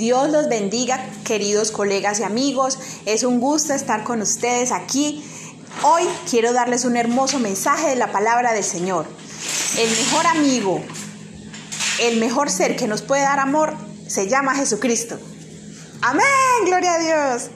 Dios los bendiga, queridos colegas y amigos. Es un gusto estar con ustedes aquí. Hoy quiero darles un hermoso mensaje de la palabra del Señor. El mejor amigo, el mejor ser que nos puede dar amor se llama Jesucristo. Amén, gloria a Dios.